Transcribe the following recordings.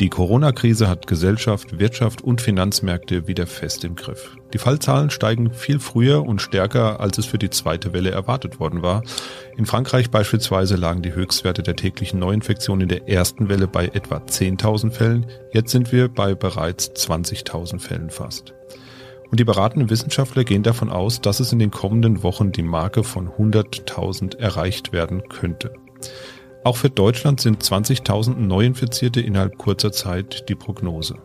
Die Corona-Krise hat Gesellschaft, Wirtschaft und Finanzmärkte wieder fest im Griff. Die Fallzahlen steigen viel früher und stärker, als es für die zweite Welle erwartet worden war. In Frankreich beispielsweise lagen die Höchstwerte der täglichen Neuinfektionen in der ersten Welle bei etwa 10.000 Fällen. Jetzt sind wir bei bereits 20.000 Fällen fast. Und die beratenden Wissenschaftler gehen davon aus, dass es in den kommenden Wochen die Marke von 100.000 erreicht werden könnte. Auch für Deutschland sind 20.000 Neuinfizierte innerhalb kurzer Zeit die Prognose.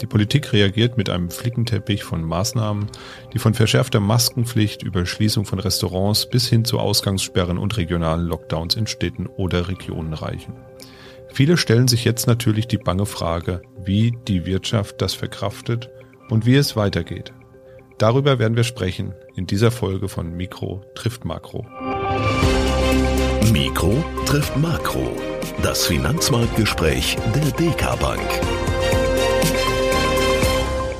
Die Politik reagiert mit einem Flickenteppich von Maßnahmen, die von verschärfter Maskenpflicht über Schließung von Restaurants bis hin zu Ausgangssperren und regionalen Lockdowns in Städten oder Regionen reichen. Viele stellen sich jetzt natürlich die bange Frage, wie die Wirtschaft das verkraftet und wie es weitergeht. Darüber werden wir sprechen in dieser Folge von Mikro trifft Makro. Mikro trifft Makro. Das Finanzmarktgespräch der DK Bank.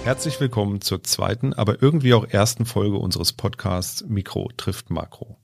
Herzlich willkommen zur zweiten, aber irgendwie auch ersten Folge unseres Podcasts Mikro trifft Makro.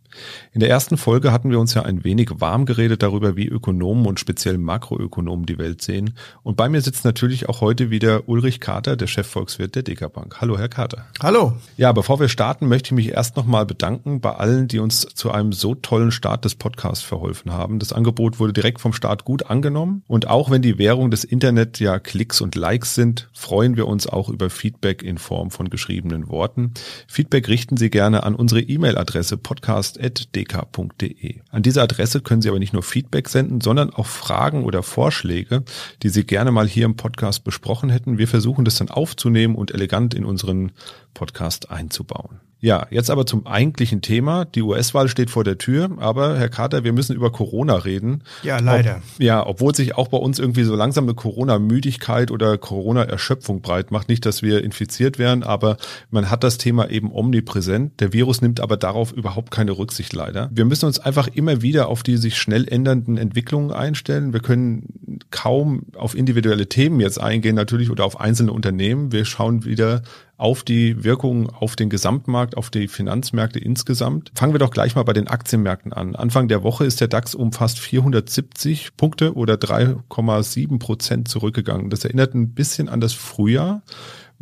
In der ersten Folge hatten wir uns ja ein wenig warm geredet darüber, wie Ökonomen und speziell Makroökonomen die Welt sehen. Und bei mir sitzt natürlich auch heute wieder Ulrich Kater, der Chefvolkswirt der Dekabank. Hallo, Herr Kater. Hallo. Ja, bevor wir starten, möchte ich mich erst nochmal bedanken bei allen, die uns zu einem so tollen Start des Podcasts verholfen haben. Das Angebot wurde direkt vom Start gut angenommen. Und auch wenn die Währung des Internet ja Klicks und Likes sind, freuen wir uns auch über Feedback in Form von geschriebenen Worten. Feedback richten Sie gerne an unsere E-Mail-Adresse podcast podcast.dk.de. An diese Adresse können Sie aber nicht nur Feedback senden, sondern auch Fragen oder Vorschläge, die Sie gerne mal hier im Podcast besprochen hätten. Wir versuchen das dann aufzunehmen und elegant in unseren Podcast einzubauen. Ja, jetzt aber zum eigentlichen Thema. Die US-Wahl steht vor der Tür, aber Herr Carter, wir müssen über Corona reden. Ja, leider. Ob, ja, obwohl sich auch bei uns irgendwie so langsam eine Corona-Müdigkeit oder Corona-Erschöpfung breit macht. Nicht, dass wir infiziert werden, aber man hat das Thema eben omnipräsent. Der Virus nimmt aber darauf überhaupt keine Rücksicht leider. Wir müssen uns einfach immer wieder auf die sich schnell ändernden Entwicklungen einstellen. Wir können kaum auf individuelle Themen jetzt eingehen natürlich oder auf einzelne Unternehmen. Wir schauen wieder auf die Wirkung auf den Gesamtmarkt, auf die Finanzmärkte insgesamt. Fangen wir doch gleich mal bei den Aktienmärkten an. Anfang der Woche ist der DAX um fast 470 Punkte oder 3,7 Prozent zurückgegangen. Das erinnert ein bisschen an das Frühjahr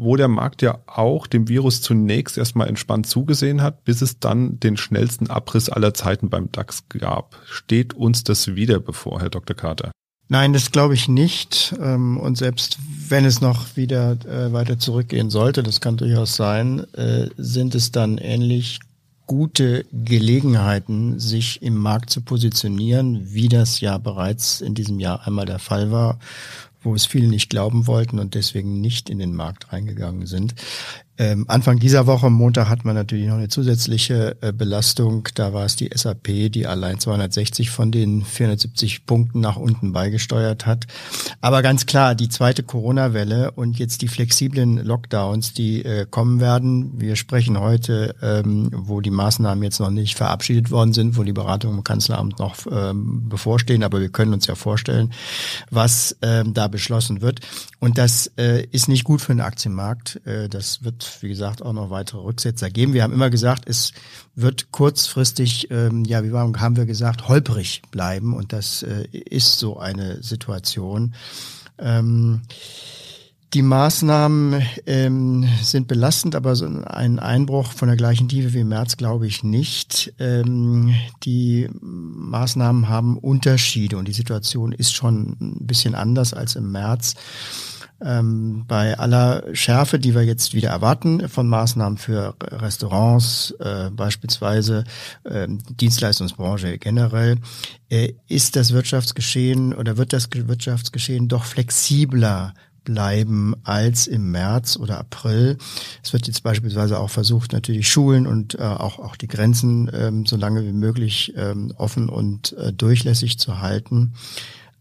wo der Markt ja auch dem Virus zunächst erstmal entspannt zugesehen hat, bis es dann den schnellsten Abriss aller Zeiten beim DAX gab. Steht uns das wieder bevor, Herr Dr. Carter? Nein, das glaube ich nicht. Ähm, und selbst wenn es noch wieder äh, weiter zurückgehen sollte, das kann durchaus sein, äh, sind es dann ähnlich gute Gelegenheiten, sich im Markt zu positionieren, wie das ja bereits in diesem Jahr einmal der Fall war, wo es viele nicht glauben wollten und deswegen nicht in den Markt reingegangen sind. Ähm, Anfang dieser Woche, Montag, hat man natürlich noch eine zusätzliche äh, Belastung. Da war es die SAP, die allein 260 von den 470 Punkten nach unten beigesteuert hat. Aber ganz klar, die zweite Corona-Welle und jetzt die flexiblen Lockdowns, die äh, kommen werden. Wir sprechen heute, ähm, wo die Maßnahmen jetzt noch nicht verabschiedet worden sind, wo die Beratungen im Kanzleramt noch ähm, bevorstehen. Aber wir können uns ja vorstellen, was ähm, da beschlossen wird. Und das äh, ist nicht gut für den Aktienmarkt. Äh, das wird wie gesagt, auch noch weitere Rücksetzer geben. Wir haben immer gesagt, es wird kurzfristig, ähm, ja, wie haben wir gesagt, holprig bleiben. Und das äh, ist so eine Situation. Ähm, die Maßnahmen ähm, sind belastend, aber so ein Einbruch von der gleichen Tiefe wie im März glaube ich nicht. Ähm, die Maßnahmen haben Unterschiede und die Situation ist schon ein bisschen anders als im März ähm, bei aller Schärfe, die wir jetzt wieder erwarten von Maßnahmen für Restaurants, äh, beispielsweise äh, Dienstleistungsbranche generell, äh, ist das Wirtschaftsgeschehen oder wird das Wirtschaftsgeschehen doch flexibler bleiben als im März oder April. Es wird jetzt beispielsweise auch versucht, natürlich Schulen und äh, auch, auch die Grenzen ähm, so lange wie möglich ähm, offen und äh, durchlässig zu halten.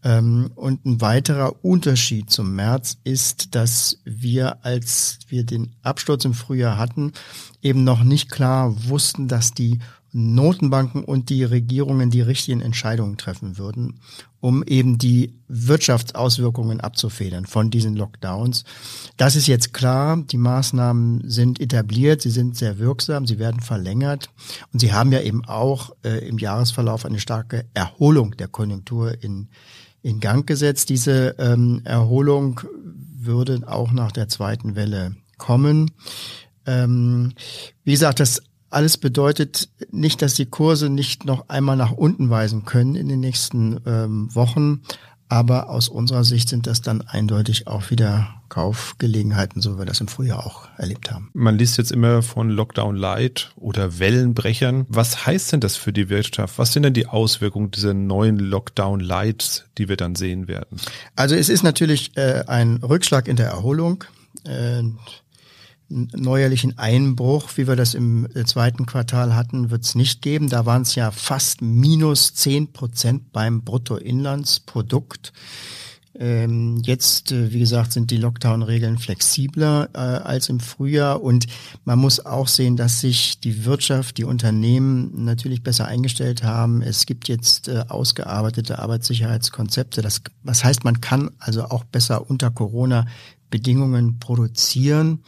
Ähm, und ein weiterer Unterschied zum März ist, dass wir, als wir den Absturz im Frühjahr hatten, eben noch nicht klar wussten, dass die Notenbanken und die Regierungen die richtigen Entscheidungen treffen würden, um eben die Wirtschaftsauswirkungen abzufedern von diesen Lockdowns. Das ist jetzt klar. Die Maßnahmen sind etabliert, sie sind sehr wirksam, sie werden verlängert und sie haben ja eben auch äh, im Jahresverlauf eine starke Erholung der Konjunktur in in Gang gesetzt. Diese ähm, Erholung würde auch nach der zweiten Welle kommen. Ähm, wie gesagt, das alles bedeutet nicht, dass die Kurse nicht noch einmal nach unten weisen können in den nächsten ähm, Wochen. Aber aus unserer Sicht sind das dann eindeutig auch wieder Kaufgelegenheiten, so wie wir das im Frühjahr auch erlebt haben. Man liest jetzt immer von Lockdown Light oder Wellenbrechern. Was heißt denn das für die Wirtschaft? Was sind denn die Auswirkungen dieser neuen Lockdown Lights, die wir dann sehen werden? Also es ist natürlich äh, ein Rückschlag in der Erholung. Äh, neuerlichen Einbruch, wie wir das im äh, zweiten Quartal hatten, wird es nicht geben. Da waren es ja fast minus zehn Prozent beim Bruttoinlandsprodukt. Ähm, jetzt, äh, wie gesagt, sind die Lockdown-Regeln flexibler äh, als im Frühjahr und man muss auch sehen, dass sich die Wirtschaft, die Unternehmen natürlich besser eingestellt haben. Es gibt jetzt äh, ausgearbeitete Arbeitssicherheitskonzepte. Das, was heißt, man kann also auch besser unter Corona-Bedingungen produzieren.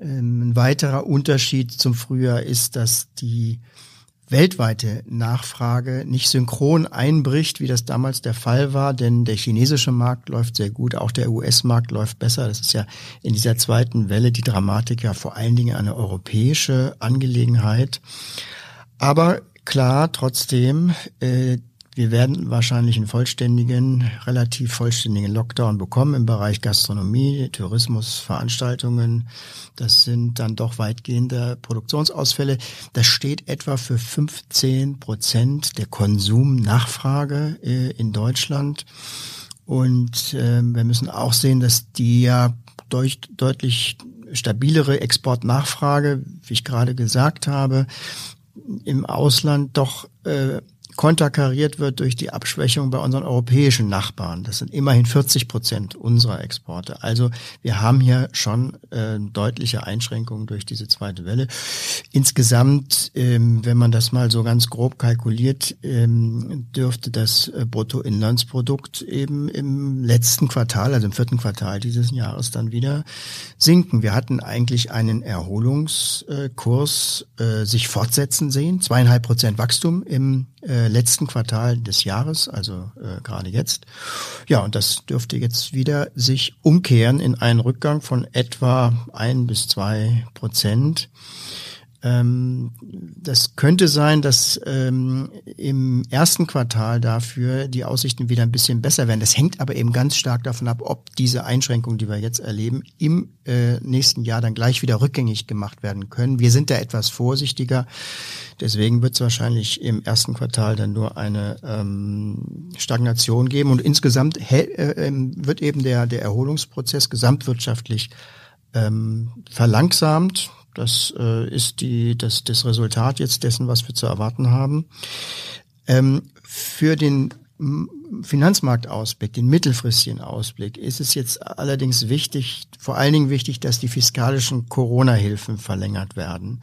Ähm, ein weiterer Unterschied zum Frühjahr ist, dass die weltweite Nachfrage nicht synchron einbricht, wie das damals der Fall war, denn der chinesische Markt läuft sehr gut, auch der US-Markt läuft besser. Das ist ja in dieser zweiten Welle die Dramatik ja vor allen Dingen eine europäische Angelegenheit. Aber klar, trotzdem, äh, wir werden wahrscheinlich einen vollständigen, relativ vollständigen Lockdown bekommen im Bereich Gastronomie, Tourismus, Veranstaltungen. Das sind dann doch weitgehende Produktionsausfälle. Das steht etwa für 15 Prozent der Konsumnachfrage äh, in Deutschland. Und äh, wir müssen auch sehen, dass die ja durch, deutlich stabilere Exportnachfrage, wie ich gerade gesagt habe, im Ausland doch äh, konterkariert wird durch die Abschwächung bei unseren europäischen Nachbarn. Das sind immerhin 40 Prozent unserer Exporte. Also wir haben hier schon äh, deutliche Einschränkungen durch diese zweite Welle. Insgesamt, ähm, wenn man das mal so ganz grob kalkuliert, ähm, dürfte das äh, Bruttoinlandsprodukt eben im letzten Quartal, also im vierten Quartal dieses Jahres dann wieder sinken. Wir hatten eigentlich einen Erholungskurs äh, sich fortsetzen sehen, zweieinhalb Prozent Wachstum im äh, letzten Quartal des Jahres, also äh, gerade jetzt. Ja, und das dürfte jetzt wieder sich umkehren in einen Rückgang von etwa ein bis zwei Prozent. Ähm, das könnte sein, dass ähm, im ersten Quartal dafür die Aussichten wieder ein bisschen besser werden. Das hängt aber eben ganz stark davon ab, ob diese Einschränkungen, die wir jetzt erleben, im äh, nächsten Jahr dann gleich wieder rückgängig gemacht werden können. Wir sind da etwas vorsichtiger. Deswegen wird es wahrscheinlich im ersten Quartal dann nur eine ähm, Stagnation geben. Und insgesamt äh, ähm, wird eben der, der Erholungsprozess gesamtwirtschaftlich ähm, verlangsamt. Das äh, ist die, das, das Resultat jetzt dessen, was wir zu erwarten haben. Ähm, für den Finanzmarktausblick, den mittelfristigen Ausblick, ist es jetzt allerdings wichtig, vor allen Dingen wichtig, dass die fiskalischen Corona-Hilfen verlängert werden.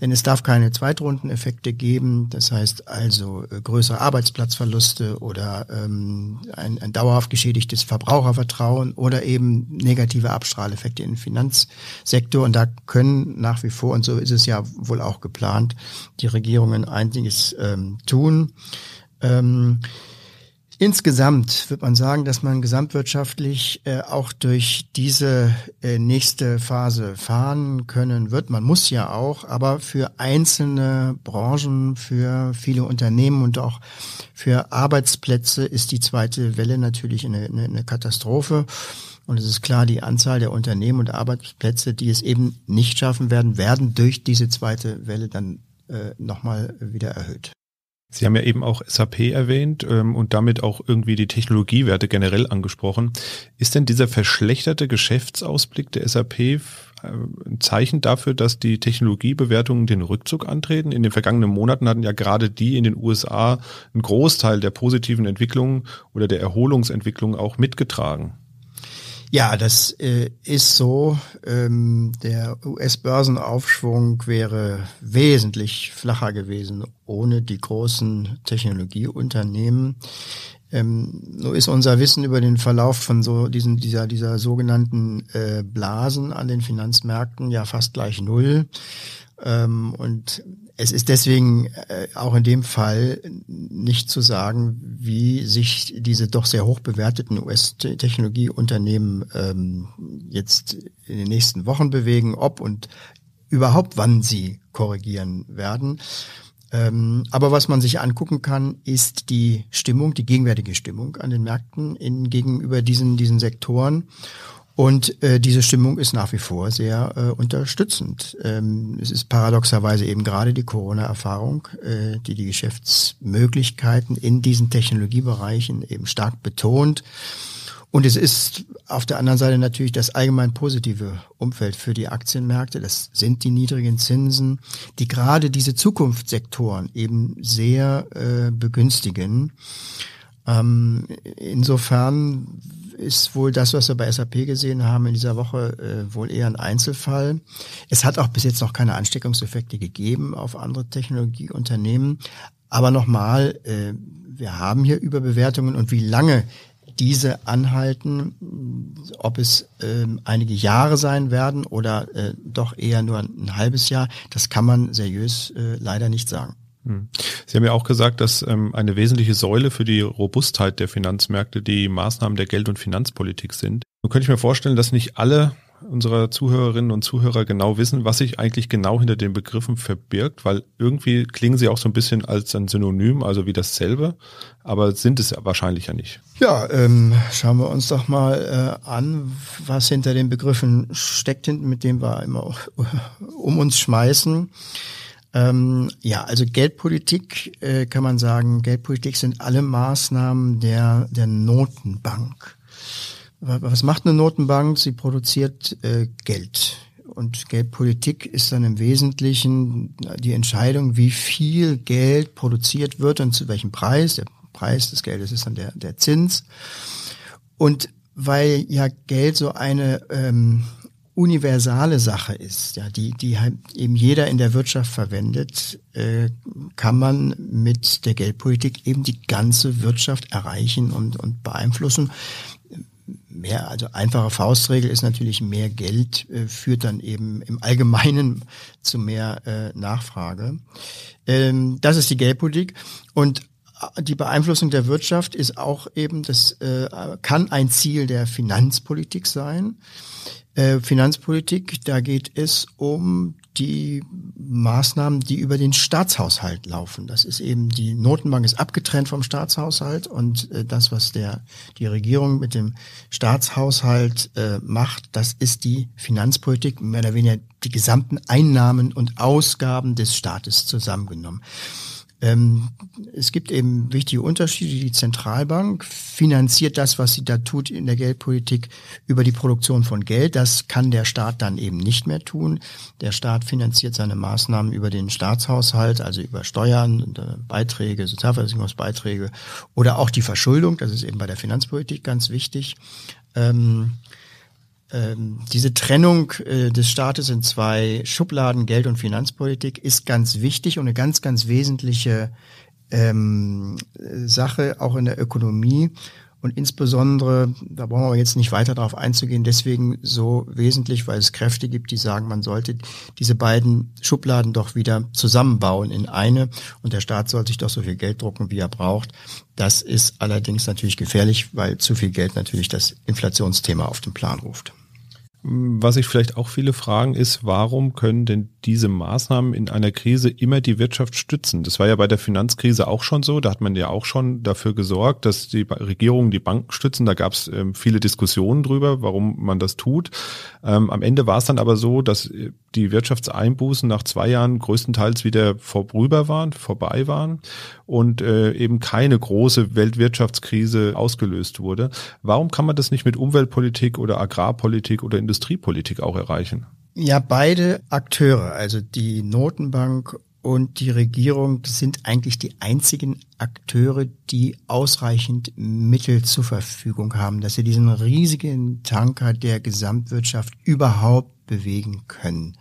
Denn es darf keine Zweitrundeneffekte geben, das heißt also äh, größere Arbeitsplatzverluste oder ähm, ein, ein dauerhaft geschädigtes Verbrauchervertrauen oder eben negative Abstrahleffekte im Finanzsektor. Und da können nach wie vor, und so ist es ja wohl auch geplant, die Regierungen einiges ähm, tun. Ähm, Insgesamt wird man sagen, dass man gesamtwirtschaftlich äh, auch durch diese äh, nächste Phase fahren können wird. Man muss ja auch, aber für einzelne Branchen, für viele Unternehmen und auch für Arbeitsplätze ist die zweite Welle natürlich eine, eine, eine Katastrophe. Und es ist klar, die Anzahl der Unternehmen und Arbeitsplätze, die es eben nicht schaffen werden, werden durch diese zweite Welle dann äh, nochmal wieder erhöht. Sie haben ja eben auch SAP erwähnt ähm, und damit auch irgendwie die Technologiewerte generell angesprochen. Ist denn dieser verschlechterte Geschäftsausblick der SAP äh, ein Zeichen dafür, dass die Technologiebewertungen den Rückzug antreten? In den vergangenen Monaten hatten ja gerade die in den USA einen Großteil der positiven Entwicklungen oder der Erholungsentwicklung auch mitgetragen. Ja, das äh, ist so. Ähm, der US-Börsenaufschwung wäre wesentlich flacher gewesen ohne die großen Technologieunternehmen. Ähm, so ist unser Wissen über den Verlauf von so diesen dieser dieser sogenannten äh, Blasen an den Finanzmärkten ja fast gleich null. Ähm, und es ist deswegen äh, auch in dem Fall nicht zu sagen, wie sich diese doch sehr hoch bewerteten US-Technologieunternehmen ähm, jetzt in den nächsten Wochen bewegen, ob und überhaupt wann sie korrigieren werden. Ähm, aber was man sich angucken kann, ist die Stimmung, die gegenwärtige Stimmung an den Märkten in, gegenüber diesen, diesen Sektoren. Und äh, diese Stimmung ist nach wie vor sehr äh, unterstützend. Ähm, es ist paradoxerweise eben gerade die Corona-Erfahrung, äh, die die Geschäftsmöglichkeiten in diesen Technologiebereichen eben stark betont. Und es ist auf der anderen Seite natürlich das allgemein positive Umfeld für die Aktienmärkte. Das sind die niedrigen Zinsen, die gerade diese Zukunftssektoren eben sehr äh, begünstigen. Ähm, insofern ist wohl das, was wir bei SAP gesehen haben in dieser Woche, äh, wohl eher ein Einzelfall. Es hat auch bis jetzt noch keine Ansteckungseffekte gegeben auf andere Technologieunternehmen. Aber nochmal, äh, wir haben hier Überbewertungen und wie lange diese anhalten, ob es äh, einige Jahre sein werden oder äh, doch eher nur ein, halbes Jahr, das kann man seriös äh, leider nicht sagen. Hm. Sie haben ja auch gesagt, dass ähm, eine wesentliche Säule für die Robustheit der Finanzmärkte die Maßnahmen der Geld- und Finanzpolitik sind. Nun könnte ich mir vorstellen, dass nicht alle unserer Zuhörerinnen und Zuhörer genau wissen, was sich eigentlich genau hinter den Begriffen verbirgt, weil irgendwie klingen sie auch so ein bisschen als ein Synonym, also wie dasselbe, aber sind es wahrscheinlich ja nicht. Ja, ähm, schauen wir uns doch mal äh, an, was hinter den Begriffen steckt, mit dem wir immer um uns schmeißen. Ähm, ja, also Geldpolitik äh, kann man sagen, Geldpolitik sind alle Maßnahmen der, der Notenbank. Was macht eine Notenbank? Sie produziert äh, Geld. Und Geldpolitik ist dann im Wesentlichen die Entscheidung, wie viel Geld produziert wird und zu welchem Preis. Der Preis des Geldes ist dann der, der Zins. Und weil ja Geld so eine ähm, universale Sache ist, ja, die, die halt eben jeder in der Wirtschaft verwendet, äh, kann man mit der Geldpolitik eben die ganze Wirtschaft erreichen und, und beeinflussen. Mehr, also einfache Faustregel ist natürlich mehr Geld, äh, führt dann eben im Allgemeinen zu mehr äh, Nachfrage. Ähm, das ist die Geldpolitik. Und die Beeinflussung der Wirtschaft ist auch eben, das äh, kann ein Ziel der Finanzpolitik sein. Äh, Finanzpolitik, da geht es um die Maßnahmen, die über den Staatshaushalt laufen. Das ist eben, die Notenbank ist abgetrennt vom Staatshaushalt und äh, das, was der, die Regierung mit dem Staatshaushalt äh, macht, das ist die Finanzpolitik, mehr oder weniger die gesamten Einnahmen und Ausgaben des Staates zusammengenommen. Ähm, es gibt eben wichtige Unterschiede. Die Zentralbank finanziert das, was sie da tut in der Geldpolitik über die Produktion von Geld. Das kann der Staat dann eben nicht mehr tun. Der Staat finanziert seine Maßnahmen über den Staatshaushalt, also über Steuern, äh, Beiträge, Sozialversicherungsbeiträge oder auch die Verschuldung. Das ist eben bei der Finanzpolitik ganz wichtig. Ähm, ähm, diese Trennung äh, des Staates in zwei Schubladen, Geld- und Finanzpolitik, ist ganz wichtig und eine ganz, ganz wesentliche ähm, Sache auch in der Ökonomie. Und insbesondere, da brauchen wir jetzt nicht weiter darauf einzugehen, deswegen so wesentlich, weil es Kräfte gibt, die sagen, man sollte diese beiden Schubladen doch wieder zusammenbauen in eine und der Staat soll sich doch so viel Geld drucken, wie er braucht. Das ist allerdings natürlich gefährlich, weil zu viel Geld natürlich das Inflationsthema auf den Plan ruft. Was sich vielleicht auch viele fragen, ist, warum können denn diese Maßnahmen in einer Krise immer die Wirtschaft stützen? Das war ja bei der Finanzkrise auch schon so. Da hat man ja auch schon dafür gesorgt, dass die Regierungen die Banken stützen. Da gab es ähm, viele Diskussionen drüber, warum man das tut. Ähm, am Ende war es dann aber so, dass äh, die Wirtschaftseinbußen nach zwei Jahren größtenteils wieder vorüber waren, vorbei waren und äh, eben keine große Weltwirtschaftskrise ausgelöst wurde. Warum kann man das nicht mit Umweltpolitik oder Agrarpolitik oder Industriepolitik auch erreichen? Ja, beide Akteure, also die Notenbank und die Regierung sind eigentlich die einzigen Akteure, die ausreichend Mittel zur Verfügung haben, dass sie diesen riesigen Tanker der Gesamtwirtschaft überhaupt bewegen können.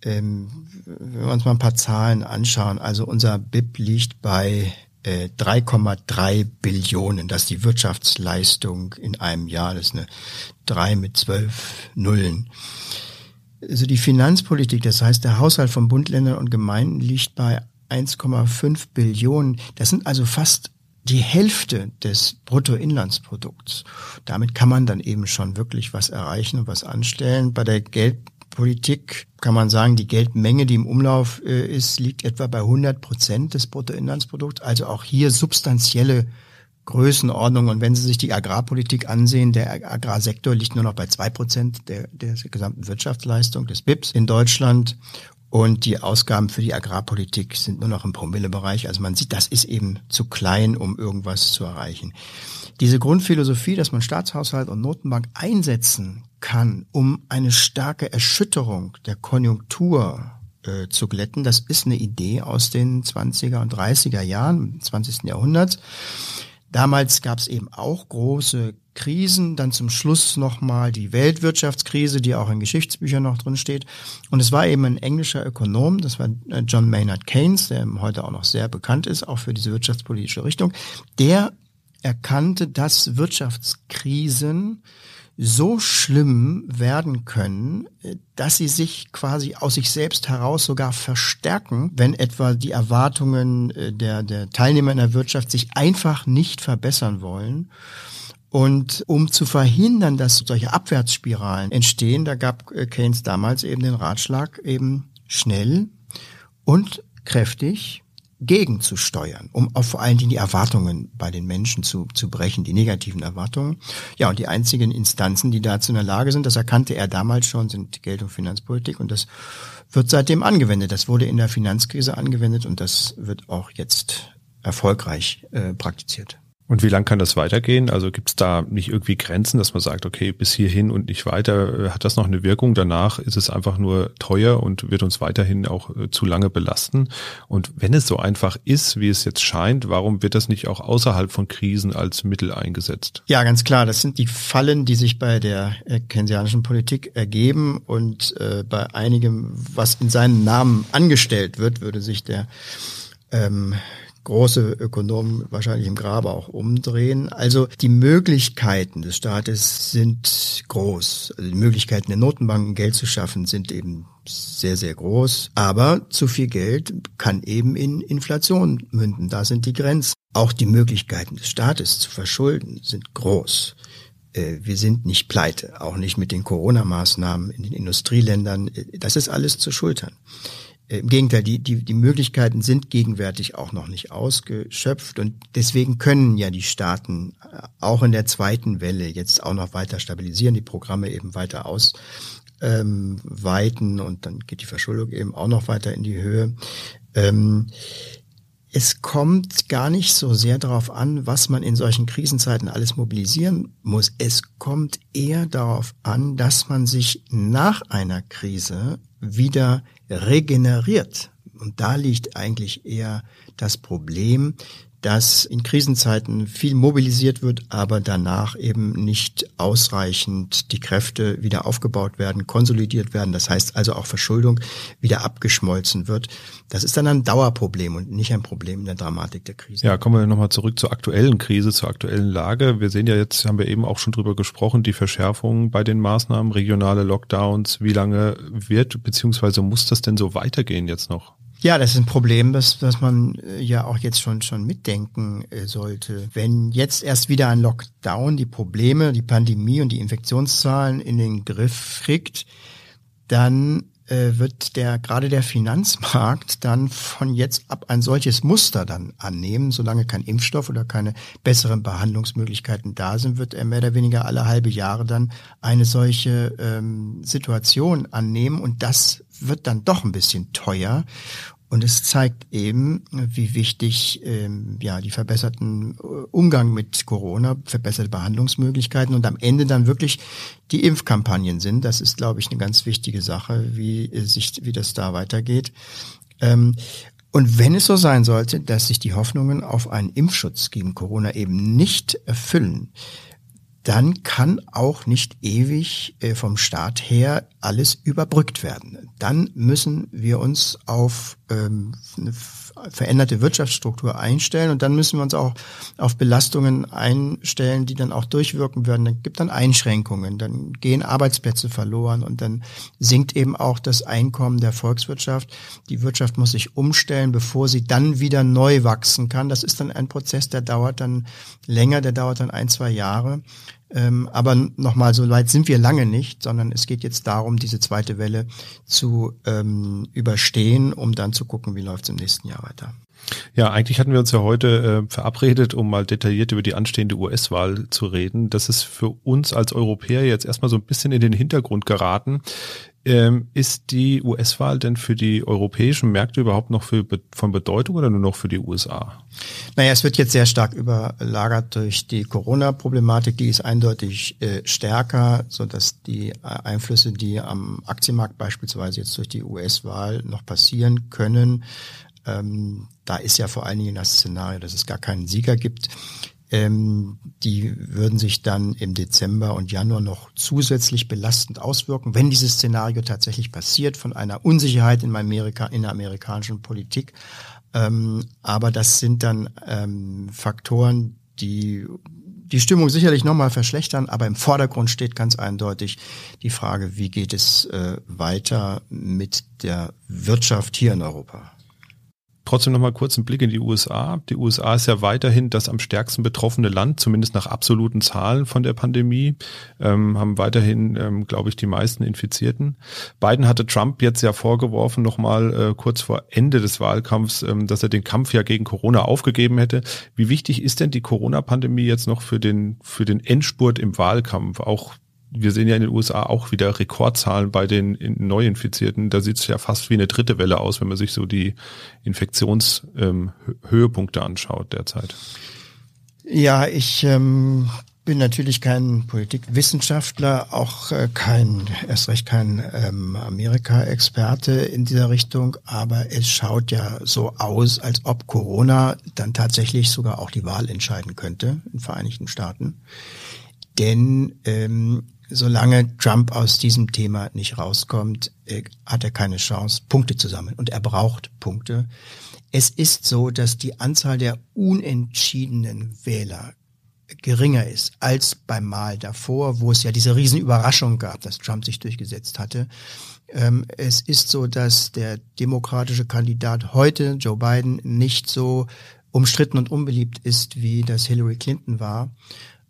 Ähm, wenn wir uns mal ein paar Zahlen anschauen, also unser BIP liegt bei äh, 3,3 Billionen. Das ist die Wirtschaftsleistung in einem Jahr. Das ist eine 3 mit 12 Nullen. Also die Finanzpolitik, das heißt der Haushalt von Bund, Ländern und Gemeinden liegt bei 1,5 Billionen. Das sind also fast die Hälfte des Bruttoinlandsprodukts. Damit kann man dann eben schon wirklich was erreichen und was anstellen. Bei der Geldpolitik kann man sagen, die Geldmenge, die im Umlauf äh, ist, liegt etwa bei 100 Prozent des Bruttoinlandsprodukts. Also auch hier substanzielle Größenordnung. Und wenn Sie sich die Agrarpolitik ansehen, der Agrarsektor liegt nur noch bei zwei Prozent der, der gesamten Wirtschaftsleistung des BIPs in Deutschland. Und die Ausgaben für die Agrarpolitik sind nur noch im Promillebereich. Also man sieht, das ist eben zu klein, um irgendwas zu erreichen. Diese Grundphilosophie, dass man Staatshaushalt und Notenbank einsetzen kann, um eine starke Erschütterung der Konjunktur äh, zu glätten, das ist eine Idee aus den 20er und 30er Jahren, 20. Jahrhunderts. Damals gab es eben auch große Krisen, dann zum Schluss nochmal die Weltwirtschaftskrise, die auch in Geschichtsbüchern noch drin steht. Und es war eben ein englischer Ökonom, das war äh, John Maynard Keynes, der heute auch noch sehr bekannt ist, auch für diese wirtschaftspolitische Richtung, der erkannte, dass Wirtschaftskrisen so schlimm werden können, dass sie sich quasi aus sich selbst heraus sogar verstärken, wenn etwa die Erwartungen äh, der, der Teilnehmer in der Wirtschaft sich einfach nicht verbessern wollen. Und um zu verhindern, dass solche Abwärtsspiralen entstehen, da gab äh, Keynes damals eben den Ratschlag, eben schnell und kräftig gegenzusteuern, um auch vor allen Dingen die Erwartungen bei den Menschen zu, zu brechen, die negativen Erwartungen. Ja, und die einzigen Instanzen, die dazu in der Lage sind, das erkannte er damals schon, sind Geld- und Finanzpolitik und das wird seitdem angewendet. Das wurde in der Finanzkrise angewendet und das wird auch jetzt erfolgreich äh, praktiziert. Und wie lang kann das weitergehen? Also gibt es da nicht irgendwie Grenzen, dass man sagt, okay, bis hierhin und nicht weiter, äh, hat das noch eine Wirkung? Danach ist es einfach nur teuer und wird uns weiterhin auch äh, zu lange belasten. Und wenn es so einfach ist, wie es jetzt scheint, warum wird das nicht auch außerhalb von Krisen als Mittel eingesetzt? Ja, ganz klar. Das sind die Fallen, die sich bei der äh, keynesianischen Politik ergeben und äh, bei einigem, was in seinem Namen angestellt wird, würde sich der ähm, große Ökonomen wahrscheinlich im Grabe auch umdrehen. Also die Möglichkeiten des Staates sind groß. Also die Möglichkeiten der Notenbanken, Geld zu schaffen, sind eben sehr, sehr groß. Aber zu viel Geld kann eben in Inflation münden. Da sind die Grenzen. Auch die Möglichkeiten des Staates zu verschulden sind groß. Äh, wir sind nicht pleite, auch nicht mit den Corona-Maßnahmen in den Industrieländern. Das ist alles zu schultern. Äh, Im Gegenteil, die, die, die Möglichkeiten sind gegenwärtig auch noch nicht ausgeschöpft und deswegen können ja die Staaten äh, auch in der zweiten Welle jetzt auch noch weiter stabilisieren, die Programme eben weiter ausweiten ähm, und dann geht die Verschuldung eben auch noch weiter in die Höhe. Ähm, es kommt gar nicht so sehr darauf an, was man in solchen Krisenzeiten alles mobilisieren muss. Es kommt eher darauf an, dass man sich nach einer Krise wieder regeneriert. Und da liegt eigentlich eher das Problem, dass in Krisenzeiten viel mobilisiert wird, aber danach eben nicht ausreichend die Kräfte wieder aufgebaut werden, konsolidiert werden. Das heißt also auch Verschuldung wieder abgeschmolzen wird. Das ist dann ein Dauerproblem und nicht ein Problem in der Dramatik der Krise. Ja, kommen wir nochmal zurück zur aktuellen Krise, zur aktuellen Lage. Wir sehen ja jetzt, haben wir eben auch schon drüber gesprochen, die Verschärfung bei den Maßnahmen, regionale Lockdowns. Wie lange wird beziehungsweise muss das denn so weitergehen jetzt noch? Ja, das ist ein Problem, das, das man äh, ja auch jetzt schon, schon mitdenken äh, sollte. Wenn jetzt erst wieder ein Lockdown die Probleme, die Pandemie und die Infektionszahlen in den Griff kriegt, dann wird der gerade der Finanzmarkt dann von jetzt ab ein solches Muster dann annehmen. Solange kein Impfstoff oder keine besseren Behandlungsmöglichkeiten da sind, wird er mehr oder weniger alle halbe Jahre dann eine solche ähm, Situation annehmen und das wird dann doch ein bisschen teuer. Und es zeigt eben, wie wichtig ähm, ja die verbesserten äh, Umgang mit Corona, verbesserte Behandlungsmöglichkeiten und am Ende dann wirklich die Impfkampagnen sind. Das ist, glaube ich, eine ganz wichtige Sache, wie äh, sich, wie das da weitergeht. Ähm, und wenn es so sein sollte, dass sich die Hoffnungen auf einen Impfschutz gegen Corona eben nicht erfüllen, dann kann auch nicht ewig äh, vom Staat her alles überbrückt werden. Dann müssen wir uns auf ähm, veränderte Wirtschaftsstruktur einstellen und dann müssen wir uns auch auf Belastungen einstellen, die dann auch durchwirken werden. Dann gibt dann Einschränkungen, dann gehen Arbeitsplätze verloren und dann sinkt eben auch das Einkommen der Volkswirtschaft. Die Wirtschaft muss sich umstellen, bevor sie dann wieder neu wachsen kann. Das ist dann ein Prozess, der dauert dann länger, der dauert dann ein, zwei Jahre. Ähm, aber nochmal, so weit sind wir lange nicht, sondern es geht jetzt darum, diese zweite Welle zu ähm, überstehen, um dann zu gucken, wie läuft es im nächsten Jahr weiter. Ja, eigentlich hatten wir uns ja heute äh, verabredet, um mal detailliert über die anstehende US-Wahl zu reden. Das ist für uns als Europäer jetzt erstmal so ein bisschen in den Hintergrund geraten. Ähm, ist die US-Wahl denn für die europäischen Märkte überhaupt noch für, von Bedeutung oder nur noch für die USA? Naja, es wird jetzt sehr stark überlagert durch die Corona-Problematik. Die ist eindeutig äh, stärker, so dass die äh, Einflüsse, die am Aktienmarkt beispielsweise jetzt durch die US-Wahl noch passieren können, ähm, da ist ja vor allen Dingen das Szenario, dass es gar keinen Sieger gibt ähm, die würden sich dann im Dezember und Januar noch zusätzlich belastend auswirken, wenn dieses Szenario tatsächlich passiert, von einer Unsicherheit in, Amerika, in der amerikanischen Politik. Ähm, aber das sind dann ähm, Faktoren, die die Stimmung sicherlich nochmal verschlechtern, aber im Vordergrund steht ganz eindeutig die Frage, wie geht es äh, weiter mit der Wirtschaft hier in Europa. Trotzdem nochmal kurz einen Blick in die USA. Die USA ist ja weiterhin das am stärksten betroffene Land, zumindest nach absoluten Zahlen von der Pandemie, ähm, haben weiterhin, ähm, glaube ich, die meisten Infizierten. Biden hatte Trump jetzt ja vorgeworfen, nochmal äh, kurz vor Ende des Wahlkampfs, ähm, dass er den Kampf ja gegen Corona aufgegeben hätte. Wie wichtig ist denn die Corona-Pandemie jetzt noch für den, für den Endspurt im Wahlkampf? Auch wir sehen ja in den USA auch wieder Rekordzahlen bei den Neuinfizierten. Da sieht es ja fast wie eine dritte Welle aus, wenn man sich so die Infektionshöhepunkte ähm, anschaut derzeit. Ja, ich ähm, bin natürlich kein Politikwissenschaftler, auch äh, kein, erst recht kein ähm, Amerika-Experte in dieser Richtung, aber es schaut ja so aus, als ob Corona dann tatsächlich sogar auch die Wahl entscheiden könnte in Vereinigten Staaten. Denn ähm, solange Trump aus diesem Thema nicht rauskommt, äh, hat er keine Chance, Punkte zu sammeln. Und er braucht Punkte. Es ist so, dass die Anzahl der unentschiedenen Wähler geringer ist als beim Mal davor, wo es ja diese Riesenüberraschung gab, dass Trump sich durchgesetzt hatte. Ähm, es ist so, dass der demokratische Kandidat heute, Joe Biden, nicht so umstritten und unbeliebt ist, wie das Hillary Clinton war.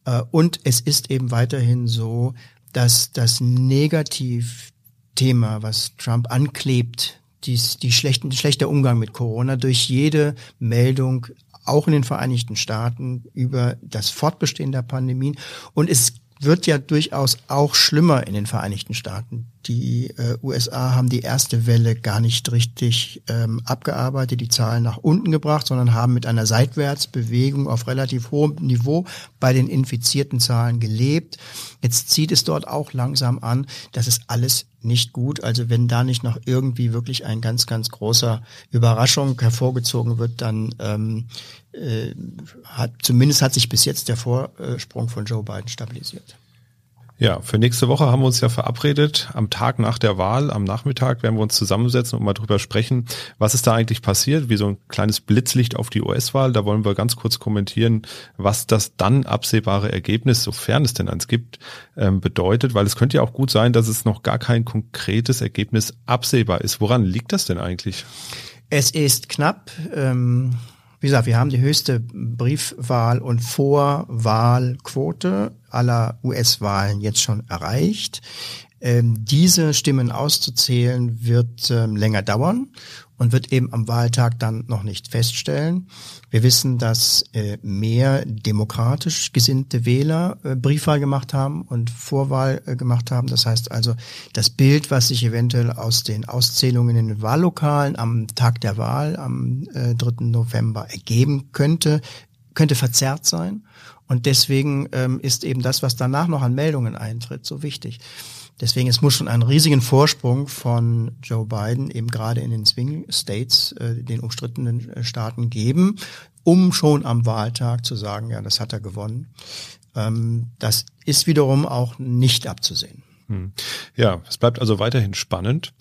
Äh, und es ist eben weiterhin so, dass das Negativthema, was Trump anklebt, dies, die schlechten, schlechter Umgang mit Corona durch jede Meldung auch in den Vereinigten Staaten über das Fortbestehen der Pandemien. Und es wird ja durchaus auch schlimmer in den Vereinigten Staaten. Die äh, USA haben die erste Welle gar nicht richtig ähm, abgearbeitet, die Zahlen nach unten gebracht, sondern haben mit einer Seitwärtsbewegung auf relativ hohem Niveau bei den infizierten Zahlen gelebt. Jetzt zieht es dort auch langsam an. Das ist alles nicht gut. Also wenn da nicht noch irgendwie wirklich ein ganz, ganz großer Überraschung hervorgezogen wird, dann ähm, äh, hat zumindest hat sich bis jetzt der Vorsprung von Joe Biden stabilisiert. Ja, für nächste Woche haben wir uns ja verabredet. Am Tag nach der Wahl, am Nachmittag, werden wir uns zusammensetzen und mal drüber sprechen, was ist da eigentlich passiert, wie so ein kleines Blitzlicht auf die US-Wahl. Da wollen wir ganz kurz kommentieren, was das dann absehbare Ergebnis, sofern es denn eins gibt, ähm, bedeutet, weil es könnte ja auch gut sein, dass es noch gar kein konkretes Ergebnis absehbar ist. Woran liegt das denn eigentlich? Es ist knapp. Ähm wie gesagt, wir haben die höchste Briefwahl- und Vorwahlquote aller US-Wahlen jetzt schon erreicht. Ähm, diese Stimmen auszuzählen wird ähm, länger dauern und wird eben am Wahltag dann noch nicht feststellen. Wir wissen, dass äh, mehr demokratisch gesinnte Wähler äh, Briefwahl gemacht haben und Vorwahl äh, gemacht haben. Das heißt also, das Bild, was sich eventuell aus den Auszählungen in den Wahllokalen am Tag der Wahl am äh, 3. November ergeben könnte, könnte verzerrt sein. Und deswegen ähm, ist eben das, was danach noch an Meldungen eintritt, so wichtig. Deswegen, es muss schon einen riesigen Vorsprung von Joe Biden eben gerade in den Swing States, äh, den umstrittenen äh, Staaten geben, um schon am Wahltag zu sagen, ja, das hat er gewonnen. Ähm, das ist wiederum auch nicht abzusehen. Hm. Ja, es bleibt also weiterhin spannend.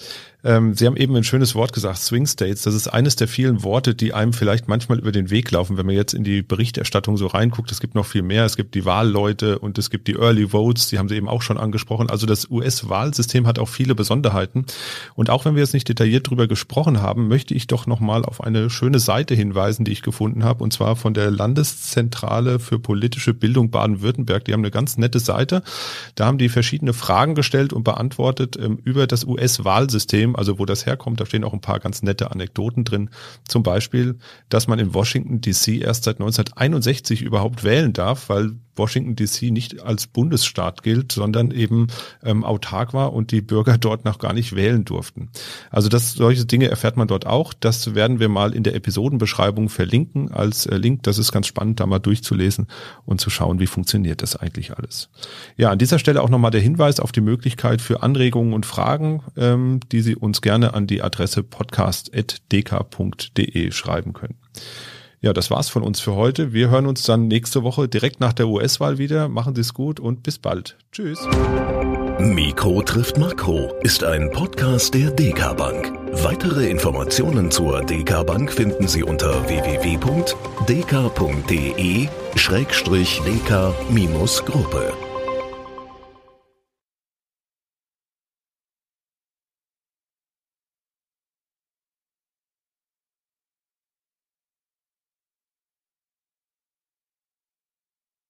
Ähm, Sie haben eben ein schönes Wort gesagt, Swing States. Das ist eines der vielen Worte, die einem vielleicht manchmal über den Weg laufen, wenn man jetzt in die Berichterstattung so reinguckt. Es gibt noch viel mehr. Es gibt die Wahlleute und es gibt die Early Votes, die haben Sie eben auch schon angesprochen. Also das US-Wahlsystem hat auch viele Besonderheiten. Und auch wenn wir jetzt nicht detailliert drüber gesprochen haben, möchte ich doch nochmal auf eine schöne Seite hinweisen, die ich gefunden habe, und zwar von der Landeszentrale für politische Bildung Baden-Württemberg. Die haben eine ganz nette Seite. Da haben die verschiedene Fragen gestellt und beantwortet ähm, über das US-Wahlsystem System, also wo das herkommt. Da stehen auch ein paar ganz nette Anekdoten drin. Zum Beispiel, dass man in Washington DC erst seit 1961 überhaupt wählen darf, weil Washington DC nicht als Bundesstaat gilt, sondern eben ähm, autark war und die Bürger dort noch gar nicht wählen durften. Also das, solche Dinge erfährt man dort auch. Das werden wir mal in der Episodenbeschreibung verlinken als äh, Link. Das ist ganz spannend, da mal durchzulesen und zu schauen, wie funktioniert das eigentlich alles. Ja, an dieser Stelle auch nochmal der Hinweis auf die Möglichkeit für Anregungen und Fragen, ähm, die Sie uns gerne an die Adresse podcast.dk.de schreiben können. Ja, das war's von uns für heute. Wir hören uns dann nächste Woche direkt nach der US-Wahl wieder. Machen Sie es gut und bis bald. Tschüss. Mikro trifft Makro ist ein Podcast der DK Bank. Weitere Informationen zur DK Bank finden Sie unter www.dk.de-dk-gruppe.